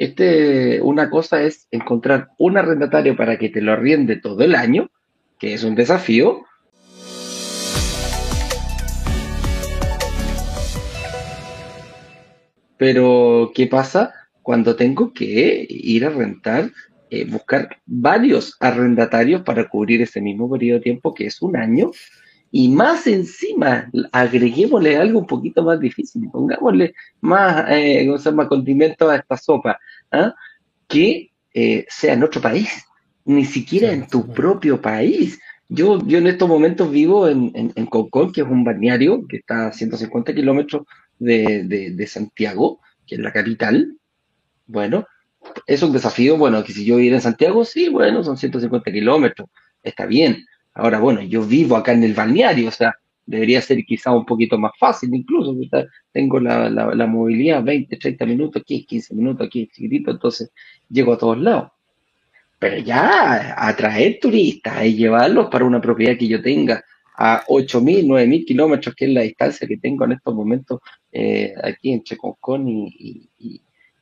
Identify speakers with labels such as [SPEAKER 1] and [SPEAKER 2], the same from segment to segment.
[SPEAKER 1] Este, una cosa es encontrar un arrendatario para que te lo arriende todo el año, que es un desafío. Pero, ¿qué pasa cuando tengo que ir a rentar, eh, buscar varios arrendatarios para cubrir ese mismo periodo de tiempo, que es un año? Y más encima, agreguémosle algo un poquito más difícil, pongámosle más, eh, más condimento a esta sopa, ¿ah? que eh, sea en otro país, ni siquiera en tu propio país. Yo, yo en estos momentos vivo en, en, Concón, que es un balneario que está a 150 kilómetros de, de, de, Santiago, que es la capital. Bueno, es un desafío, bueno, que si yo viviera en Santiago, sí, bueno, son 150 kilómetros, está bien, Ahora, bueno, yo vivo acá en el balneario, o sea, debería ser quizá un poquito más fácil incluso, tengo la, movilidad 20, 30 minutos aquí, 15 minutos aquí, chiquitito, entonces llego a todos lados. Pero ya atraer turistas y llevarlos para una propiedad que yo tenga a 8.000, 9.000 kilómetros, que es la distancia que tengo en estos momentos eh, aquí entre Concón y,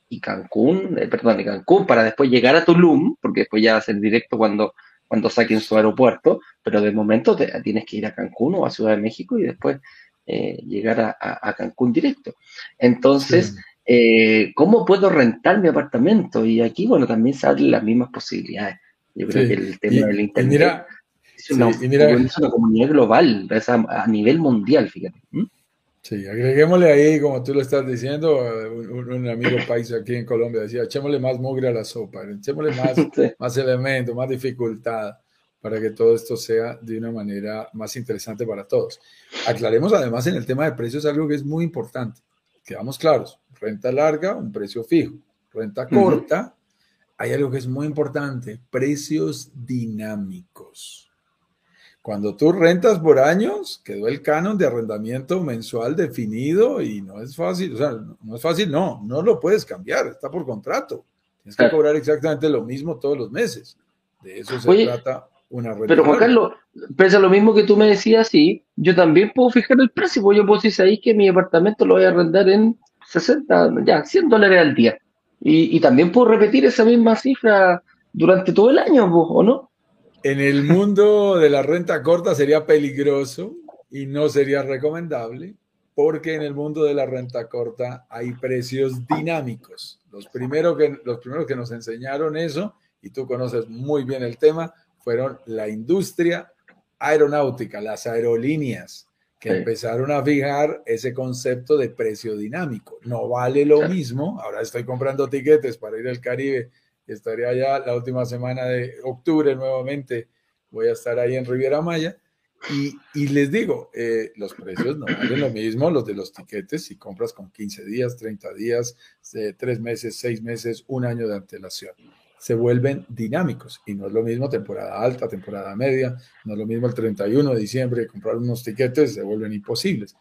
[SPEAKER 1] y, Cancún, eh, perdón, y Cancún, para después llegar a Tulum, porque después ya va a ser directo cuando cuando saquen su aeropuerto, pero de momento tienes que ir a Cancún o a Ciudad de México y después eh, llegar a, Cancún directo. Entonces, eh, ¿cómo puedo rentar mi apartamento? Y aquí, bueno, también salen las mismas posibilidades. Yo creo que el tema del Internet es, una, comunidad global, a, nivel mundial, fíjate.
[SPEAKER 2] Sí, agreguémosle ahí, como tú lo estás diciendo, un, amigo país aquí en Colombia decía, echémosle más mugre a la sopa, echémosle más, más elementos, más dificultad para que todo esto sea de una manera más interesante para todos. Aclaremos además en el tema de precios algo que es muy importante. Quedamos claros, renta larga, un precio fijo. Renta corta, hay algo que es muy importante, precios dinámicos. Cuando tú rentas por años, quedó el canon de arrendamiento mensual definido y no es fácil, o sea, no es fácil, no, no lo puedes cambiar, está por contrato. Tienes que cobrar exactamente lo mismo todos los meses. De eso se trata una
[SPEAKER 1] renta. Pero Juan Carlos, pese a lo mismo que tú me decías, sí, yo también puedo fijar el precio, porque yo puedo decir, ahí que mi apartamento lo voy a arrendar en 60, ya, 100 dólares al día. Y, y también puedo repetir esa misma cifra durante todo el año, ¿o no?
[SPEAKER 2] En el mundo de la renta corta sería peligroso y no sería recomendable porque en el mundo de la renta corta hay precios dinámicos. Los, primero que, los primeros que nos enseñaron eso, y tú conoces muy bien el tema, fueron la industria aeronáutica, las aerolíneas, que empezaron a fijar ese concepto de precio dinámico. No vale lo mismo, ahora estoy comprando tiquetes para ir al Caribe Estaría allá la última semana de octubre nuevamente. Voy a estar ahí en Riviera Maya. Y, les digo, eh, los precios no valen lo mismo, los de los tiquetes, si compras con 15 días, 30 días, 3 eh, meses, 6 meses, un año de antelación. Se vuelven dinámicos y no es lo mismo temporada alta, temporada media, no es lo mismo el 31 de diciembre, comprar unos tiquetes se vuelven imposibles.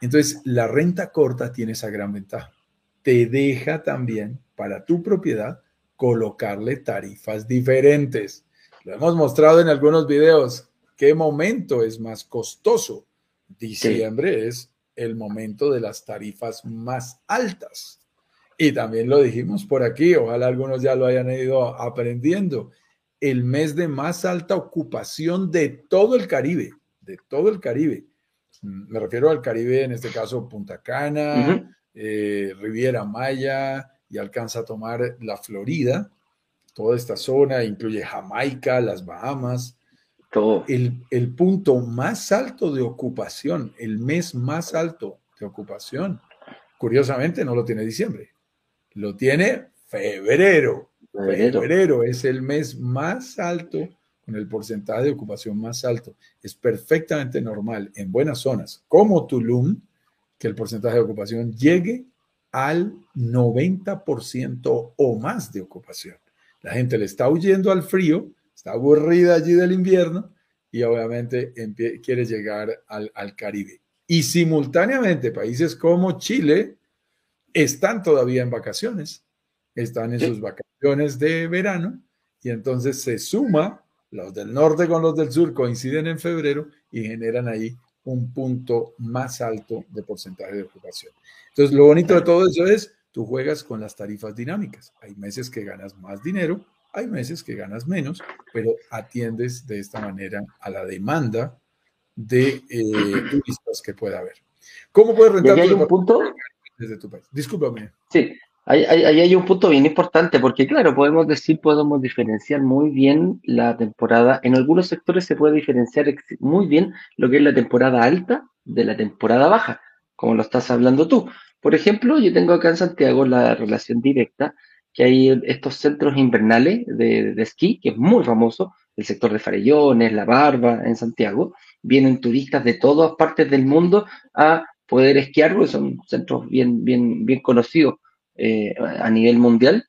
[SPEAKER 2] Entonces, la renta corta tiene esa gran ventaja. Te deja también para tu propiedad colocarle tarifas diferentes. Lo hemos mostrado en algunos videos. ¿Qué momento es más costoso? Diciembre es el momento de las tarifas más altas. Y también lo dijimos por aquí, ojalá algunos ya lo hayan ido aprendiendo. El mes de más alta ocupación de todo el Caribe, de todo el Caribe. Me refiero al Caribe, en este caso Punta Cana, eh, Riviera Maya, y alcanza a tomar la Florida, toda esta zona, incluye Jamaica, las Bahamas. Todo. El, el punto más alto de ocupación, el mes más alto de ocupación, curiosamente no lo tiene diciembre, lo tiene febrero. Febrero, febrero es el mes más alto con el porcentaje de ocupación más alto. Es perfectamente normal en buenas zonas como Tulum que el porcentaje de ocupación llegue al 90% o más de ocupación. La gente le está huyendo al frío, está aburrida allí del invierno y obviamente quiere llegar al, Caribe. Y simultáneamente países como Chile están todavía en vacaciones, están en sus vacaciones de verano y entonces se suma, los del norte con los del sur coinciden en febrero y generan ahí un punto más alto de porcentaje de ocupación. Entonces, lo bonito de todo eso es tú juegas con las tarifas dinámicas. Hay meses que ganas más dinero, hay meses que ganas menos, pero atiendes de esta manera a la demanda de eh, turistas que pueda haber. ¿Cómo puedes rentar
[SPEAKER 1] hay un punto?
[SPEAKER 2] desde tu país? Discúlpame.
[SPEAKER 1] Sí, ahí hay, hay, un punto bien importante, porque claro, podemos decir, podemos diferenciar muy bien la temporada, en algunos sectores se puede diferenciar muy bien lo que es la temporada alta de la temporada baja, como lo estás hablando tú. Por ejemplo, yo tengo acá en Santiago la relación directa, que hay estos centros invernales de, de esquí, que es muy famoso, el sector de Farellones, La Barba, en Santiago. Vienen turistas de todas partes del mundo a poder esquiar, porque son centros bien, bien, bien conocidos eh, a nivel mundial,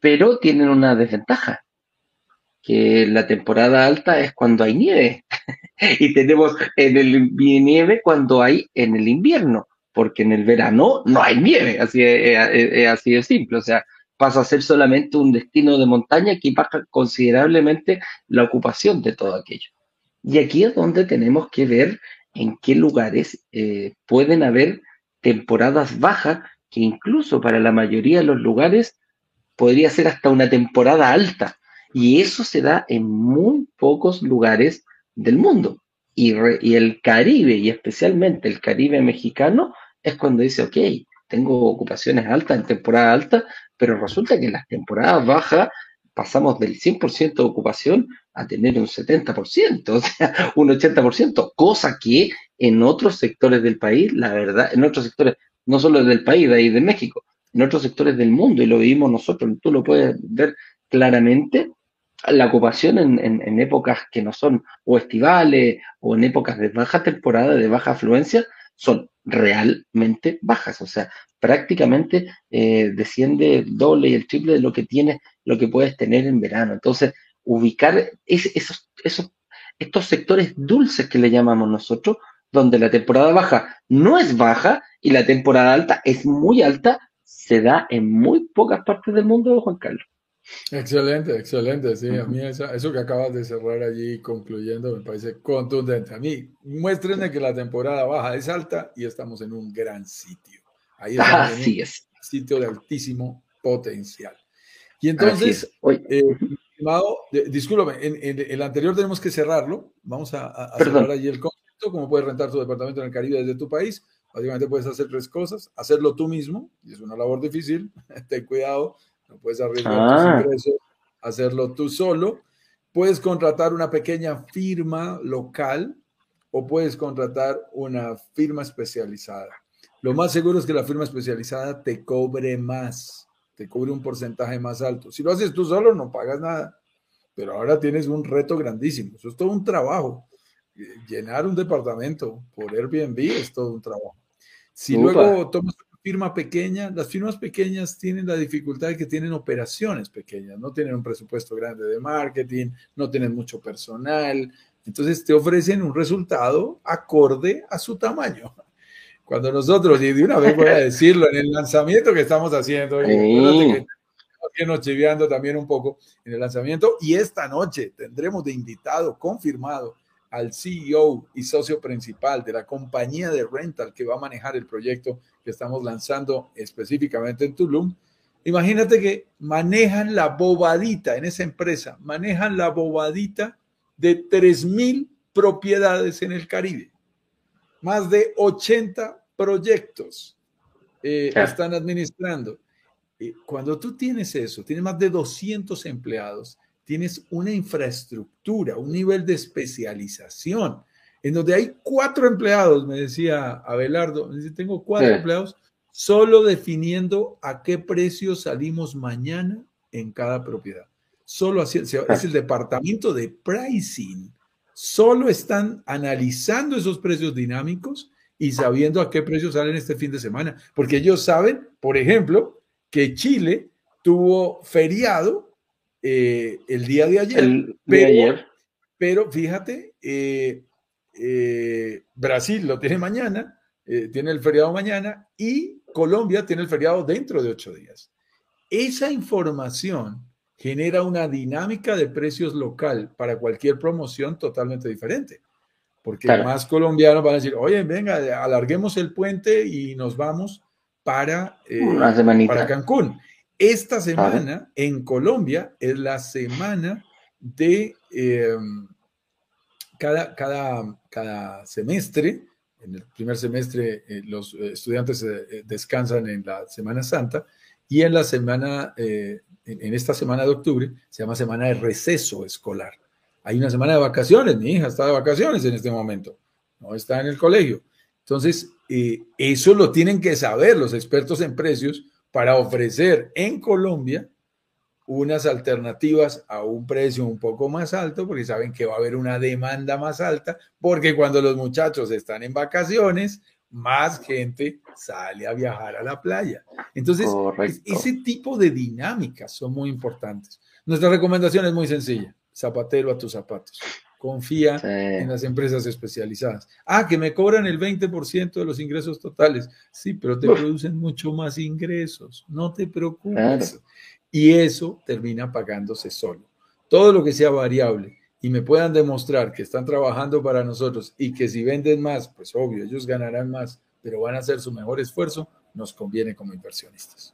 [SPEAKER 1] pero tienen una desventaja, que la temporada alta es cuando hay nieve, y tenemos en el nieve cuando hay en el invierno, porque en el verano no hay nieve, así es, así de simple, o sea, pasa a ser solamente un destino de montaña que baja considerablemente la ocupación de todo aquello. Y aquí es donde tenemos que ver en qué lugares eh, pueden haber temporadas bajas, que incluso para la mayoría de los lugares podría ser hasta una temporada alta. Y eso se da en muy pocos lugares del mundo. Y, y el Caribe, y especialmente el Caribe mexicano, es cuando dice, ok, tengo ocupaciones altas en temporada alta, pero resulta que en las temporadas bajas pasamos del 100% de ocupación a tener un 70%, o sea, un 80%, cosa que en otros sectores del país, la verdad, en otros sectores, no solo del país, de ahí de México, en otros sectores del mundo, y lo vivimos nosotros, tú lo puedes ver claramente, la ocupación en, en épocas que no son o estivales o en épocas de baja temporada, de baja afluencia, son realmente bajas, o sea, prácticamente eh, desciende el doble y el triple de lo que tienes, lo que puedes tener en verano. Entonces, ubicar esos, esos, estos sectores dulces que le llamamos nosotros, donde la temporada baja no es baja y la temporada alta es muy alta, se da en muy pocas partes del mundo, Juan Carlos.
[SPEAKER 2] Excelente, excelente. Sí, a mí eso, que acabas de cerrar allí concluyendo me parece contundente. A mí, muéstrenme que la temporada baja es alta y estamos en un gran sitio.
[SPEAKER 1] Ahí Así es.
[SPEAKER 2] Sitio de altísimo potencial. Y entonces, eh, estimado, discúlpame, en, el anterior tenemos que cerrarlo. Vamos a, cerrar allí el concepto, cómo puedes rentar tu departamento en el Caribe desde tu país. Básicamente puedes hacer tres cosas. Hacerlo tú mismo, y es una labor difícil. Ten cuidado no puedes arriesgar tus ah. ingresos, hacerlo tú solo. Puedes contratar una pequeña firma local o puedes contratar una firma especializada. Lo más seguro es que la firma especializada te cobre más, te cobre un porcentaje más alto. Si lo haces tú solo, no pagas nada. Pero ahora tienes un reto grandísimo. Eso es todo un trabajo. Llenar un departamento por Airbnb es todo un trabajo. Si luego tomas firma pequeña, las firmas pequeñas tienen la dificultad de que tienen operaciones pequeñas, no tienen un presupuesto grande de marketing, no tienen mucho personal, entonces te ofrecen un resultado acorde a su tamaño. Cuando nosotros, y de una vez voy a decirlo, en el lanzamiento que estamos haciendo, y que nos chiviando también un poco en el lanzamiento, y esta noche tendremos de invitado confirmado al CEO y socio principal de la compañía de rental que va a manejar el proyecto que estamos lanzando específicamente en Tulum. Imagínate que manejan la bobadita en esa empresa, manejan la bobadita de 3.000 propiedades en el Caribe. Más de 80 proyectos eh, están administrando. Eh, cuando tú tienes eso, tienes más de 200 empleados, tienes una infraestructura, un nivel de especialización, en donde hay cuatro empleados, me decía Abelardo, me dice, tengo cuatro empleados, solo definiendo a qué precio salimos mañana en cada propiedad. Solo así, es el departamento de pricing. Solo están analizando esos precios dinámicos y sabiendo a qué precio salen este fin de semana. Porque ellos saben, por ejemplo, que Chile tuvo feriado eh, el día de ayer. pero, fíjate, eh, eh, Brasil lo tiene mañana, tiene el feriado mañana y Colombia tiene el feriado dentro de ocho días. Esa información genera una dinámica de precios local para cualquier promoción totalmente diferente. Porque más colombianos van a decir, oye, venga, alarguemos el puente y nos vamos para, eh, para Cancún. Esta semana en Colombia es la semana de eh, cada, cada, cada semestre. En el primer semestre eh, los estudiantes eh, descansan en la Semana Santa y en la semana, eh, en, en esta semana de octubre, se llama semana de receso escolar. Hay una semana de vacaciones, mi hija está de vacaciones en este momento, no está en el colegio. Entonces, eh, eso lo tienen que saber los expertos en precios para ofrecer en Colombia unas alternativas a un precio un poco más alto, porque saben que va a haber una demanda más alta, porque cuando los muchachos están en vacaciones, más gente sale a viajar a la playa. Entonces,
[SPEAKER 1] Correcto.
[SPEAKER 2] ese tipo de dinámicas son muy importantes. Nuestra recomendación es muy sencilla, zapatero a tus zapatos. Confía
[SPEAKER 1] Sí.
[SPEAKER 2] en las empresas especializadas. Ah, que me cobran el 20% de los ingresos totales. Sí, pero te
[SPEAKER 1] Uf.
[SPEAKER 2] producen mucho más ingresos. No te preocupes.
[SPEAKER 1] Claro.
[SPEAKER 2] Y eso termina pagándose solo. Todo lo que sea variable y me puedan demostrar que están trabajando para nosotros y que si venden más, pues obvio, ellos ganarán más, pero van a hacer su mejor esfuerzo, nos conviene como inversionistas.